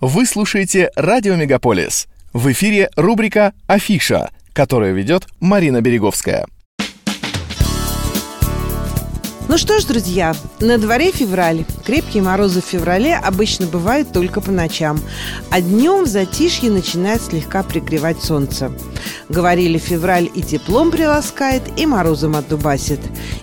Вы слушаете «Радио Мегаполис». В эфире рубрика «Афиша», которую ведет Марина Береговская. Ну что ж, друзья, на дворе февраль. Крепкие морозы в феврале обычно бывают только по ночам, а днем в затишье начинает слегка пригревать солнце. Говорили, февраль и теплом приласкает, и морозом отдубасит.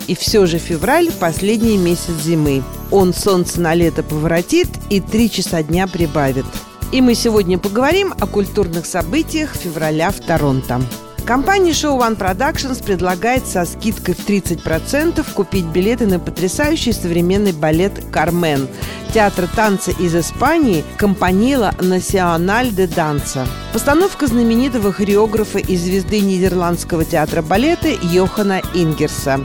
И все же февраль – последний месяц зимы. Он солнце на лето поворотит и три часа дня прибавит. И мы сегодня поговорим о культурных событиях февраля в Торонто. Компания Show One Productions предлагает со скидкой в 30% купить билеты на потрясающий современный балет «Кармен» театра танца из Испании Компанила Националь де Данса. Постановка знаменитого хореографа и звезды Нидерландского театра балета Йохана Ингерса.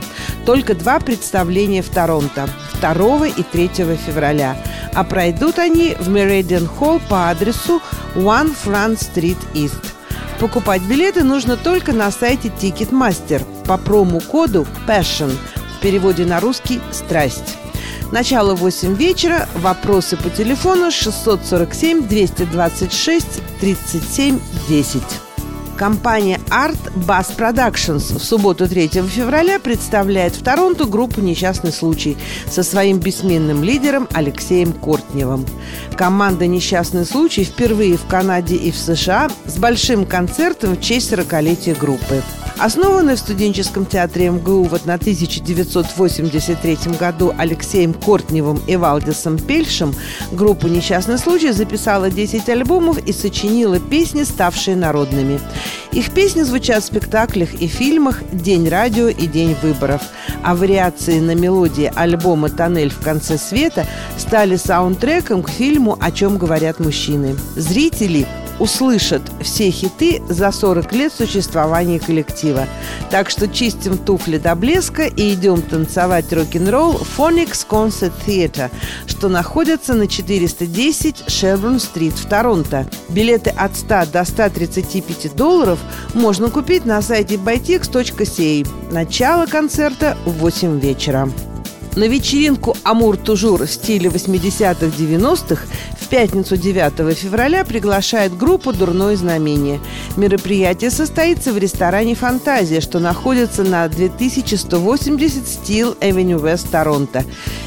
Только два представления в Торонто 2 и 3 февраля. А пройдут они в Meridian Hall по адресу One Front Street East. Покупать билеты нужно только на сайте Ticketmaster по промокоду PASSION в переводе на русский «Страсть». Начало 8 вечера. Вопросы по телефону 647 226 37 10. Компания Art Bass Productions в субботу 3 февраля представляет в Торонто группу «Несчастный случай» со своим бессменным лидером Алексеем Кортневым. Команда «Несчастный случай» впервые в Канаде и в США с большим концертом в честь 40-летия группы. Основанный в студенческом театре МГУ в 1983 году Алексеем Кортневым и Валдисом Пельшем, группа «Несчастный случай» записала 10 альбомов и сочинила песни, ставшие народными. Их песни звучат в спектаклях и фильмах «День радио» и «День выборов», а вариации на мелодии альбома «Тоннель в конце света» стали саундтреком к фильму «О чем говорят мужчины». Зрители услышат все хиты за 40 лет существования коллектива. Так что чистим туфли до блеска и идем танцевать рок-н-ролл Phonics Concert Theatre, что находится на 410 Шербурн-стрит в Торонто. Билеты от 100 до 135 долларов можно купить на сайте bytix.ca. Начало концерта в 8 вечера. На вечеринку «Амур Тужур» в стиле 80-х-90-х в пятницу 9 февраля приглашает группу «Дурное знамение». Мероприятие состоится в ресторане «Фантазия», что находится на 2180 Steel Avenue West, Торонто.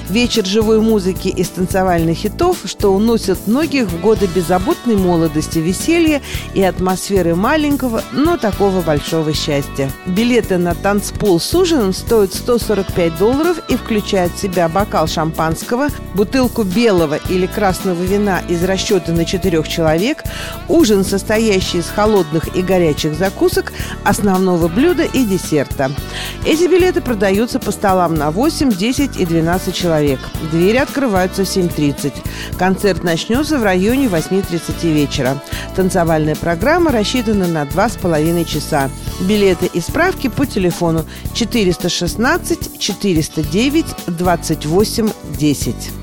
Вечер живой музыки и танцевальных хитов, что уносят многих в годы беззаботной молодости, веселья и атмосферы маленького, но такого большого счастья. Билеты на танцпол с ужином стоят 145 долларов и включают в себя бокал шампанского, бутылку белого или красного вина из расчета на четырех человек, ужин, состоящий из холодных и горячих закусок, основного блюда и десерта. Эти билеты продаются по столам на 8, 10 и 12 человек. Двери открываются в 7.30. Концерт начнется в районе 8.30 вечера. Танцевальная программа рассчитана на 2,5 часа. Билеты и справки по телефону 416 409 28 10.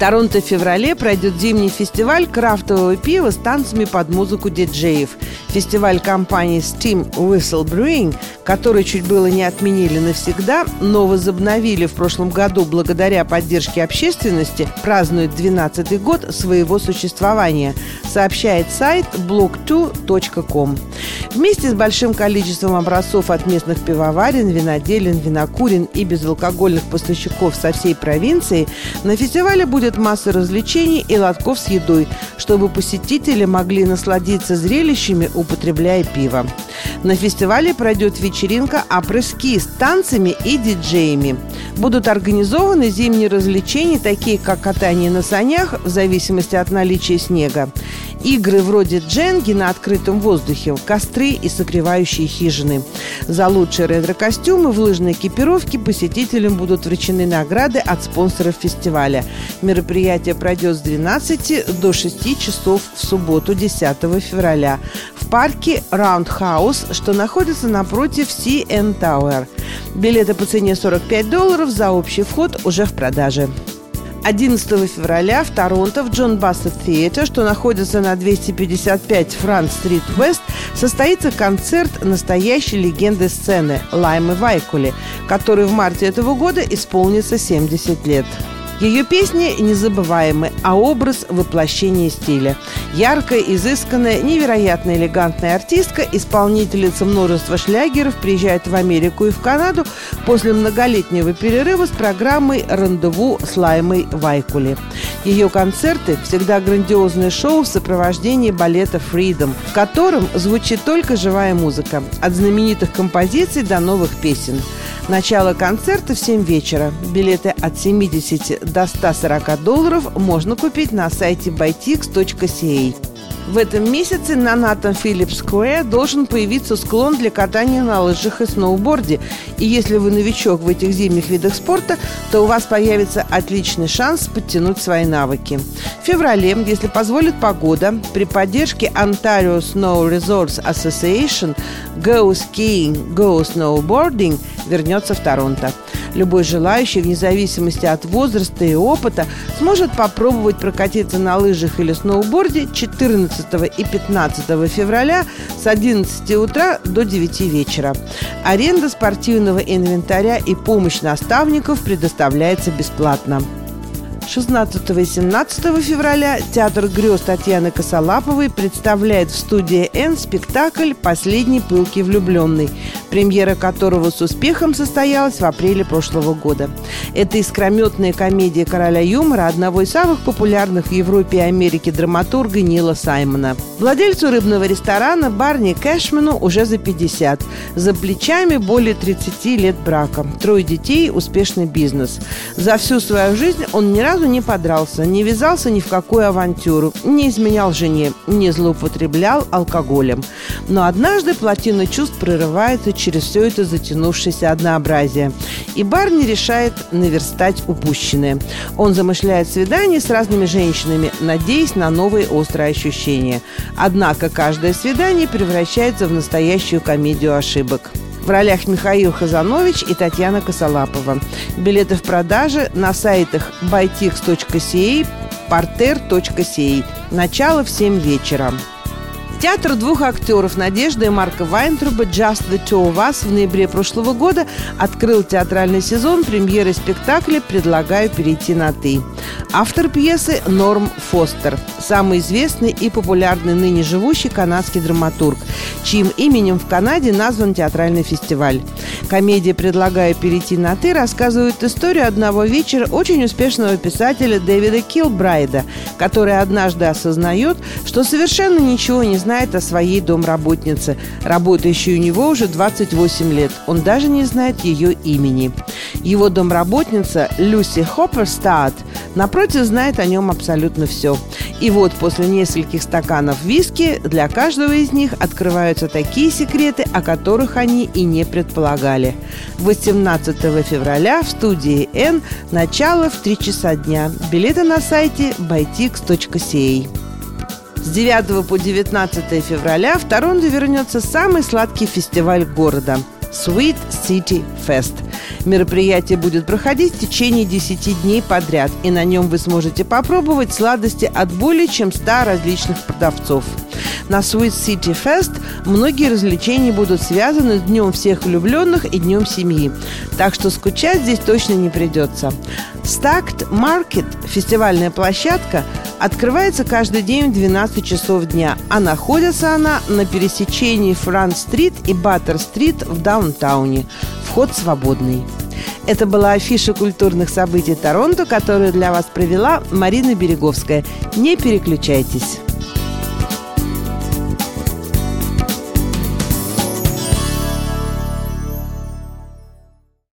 Торонто в феврале пройдет зимний фестиваль крафтового пива с танцами под музыку диджеев. Фестиваль компании Steam Whistle Brewing, который чуть было не отменили навсегда, но возобновили в прошлом году благодаря поддержке общественности, празднует 12-й год своего существования, сообщает сайт blog2.com. Вместе с большим количеством образцов от местных пивоварен, виноделин, винокурен и безалкогольных поставщиков со всей провинции, на фестивале будет масса развлечений и лотков с едой, чтобы посетители могли насладиться зрелищами, употребляя пиво. На фестивале пройдет вечеринка «Апрески» с танцами и диджеями. Будут организованы зимние развлечения, такие как катание на санях в зависимости от наличия снега. Игры вроде дженги на открытом воздухе, костры и согревающие хижины. За лучшие ретро-костюмы в лыжной экипировке посетителям будут вручены награды от спонсоров фестиваля. Мероприятие пройдет с 12 до 6 часов в субботу 10 февраля в парке Roundhouse, что находится напротив CN Tower. Билеты по цене 45 долларов за общий вход уже в продаже. 11 февраля в Торонто в Джон Бассет Theatre, что находится на 255 Франц Стрит Вест, состоится концерт настоящей легенды сцены Лаймы Вайкули, который в марте этого года исполнится 70 лет. Ее песни незабываемы, а образ – воплощение стиля. Яркая, изысканная, невероятно элегантная артистка, исполнительница множества шлягеров, приезжает в Америку и в Канаду после многолетнего перерыва с программой «Рандеву» с Лаймой Вайкули. Ее концерты – всегда грандиозное шоу в сопровождении балета «Freedom», в котором звучит только живая музыка, от знаменитых композиций до новых песен. Начало концерта в 7 вечера. Билеты от 70 до 140 долларов можно купить на сайте bytix.ca. В этом месяце на Натан Филлипс Сквер должен появиться склон для катания на лыжах и сноуборде. И если вы новичок в этих зимних видах спорта, то у вас появится отличный шанс подтянуть свои навыки. В феврале, если позволит погода, при поддержке Ontario Snow Resorts Association Go Skiing, Go Snowboarding вернется в Торонто. Любой желающий, вне зависимости от возраста и опыта, сможет попробовать прокатиться на лыжах или сноуборде 14 и 15 февраля с 11 утра до 9 вечера. Аренда спортивного инвентаря и помощь наставников предоставляется бесплатно. 16 и 17 февраля Театр грез Татьяны Косолаповой представляет в студии «Н» спектакль «Последний пылкий влюбленный», премьера которого с успехом состоялась в апреле прошлого года. Это искрометная комедия короля юмора одного из самых популярных в Европе и Америке драматурга Нила Саймона. Владельцу рыбного ресторана Барни Кэшману уже за 50. За плечами более 30 лет брака. Трое детей, успешный бизнес. За всю свою жизнь он ни разу разу не подрался, не вязался ни в какую авантюру, не изменял жене, не злоупотреблял алкоголем. Но однажды плотина чувств прорывается через все это затянувшееся однообразие. И Барни решает наверстать упущенное. Он замышляет свидание с разными женщинами, надеясь на новые острые ощущения. Однако каждое свидание превращается в настоящую комедию ошибок. В ролях Михаил Хазанович и Татьяна Косолапова. Билеты в продаже на сайтах bytix.ca, parter.ca. Начало в 7 вечера. Театр двух актеров Надежды и Марка Вайнтруба «Just the Two of Us» в ноябре прошлого года открыл театральный сезон премьеры спектакля «Предлагаю перейти на «ты». Автор пьесы Норм Фостер, самый известный и популярный ныне живущий канадский драматург, чьим именем в Канаде назван театральный фестиваль. Комедия «Предлагаю перейти на «ты» рассказывает историю одного вечера очень успешного писателя Дэвида Килбрайда, который однажды осознает, что совершенно ничего не знает о своей домработнице, работающей у него уже 28 лет. Он даже не знает ее имени. Его домработница Люси Хопперстад, напротив, знает о нем абсолютно все. И вот после нескольких стаканов виски для каждого из них открываются такие секреты, о которых они и не предполагали. 18 февраля в студии N начало в 3 часа дня. Билеты на сайте bytix.ca. С 9 по 19 февраля в Торонто вернется самый сладкий фестиваль города – Sweet City Fest. Мероприятие будет проходить в течение 10 дней подряд, и на нем вы сможете попробовать сладости от более чем 100 различных продавцов. На Sweet City Fest многие развлечения будут связаны с Днем всех влюбленных и Днем семьи, так что скучать здесь точно не придется. Stacked Market – фестивальная площадка – открывается каждый день в 12 часов дня, а находится она на пересечении Франц-стрит и Баттер-стрит в Даунтауне. Вход свободный. Это была афиша культурных событий Торонто, которую для вас провела Марина Береговская. Не переключайтесь.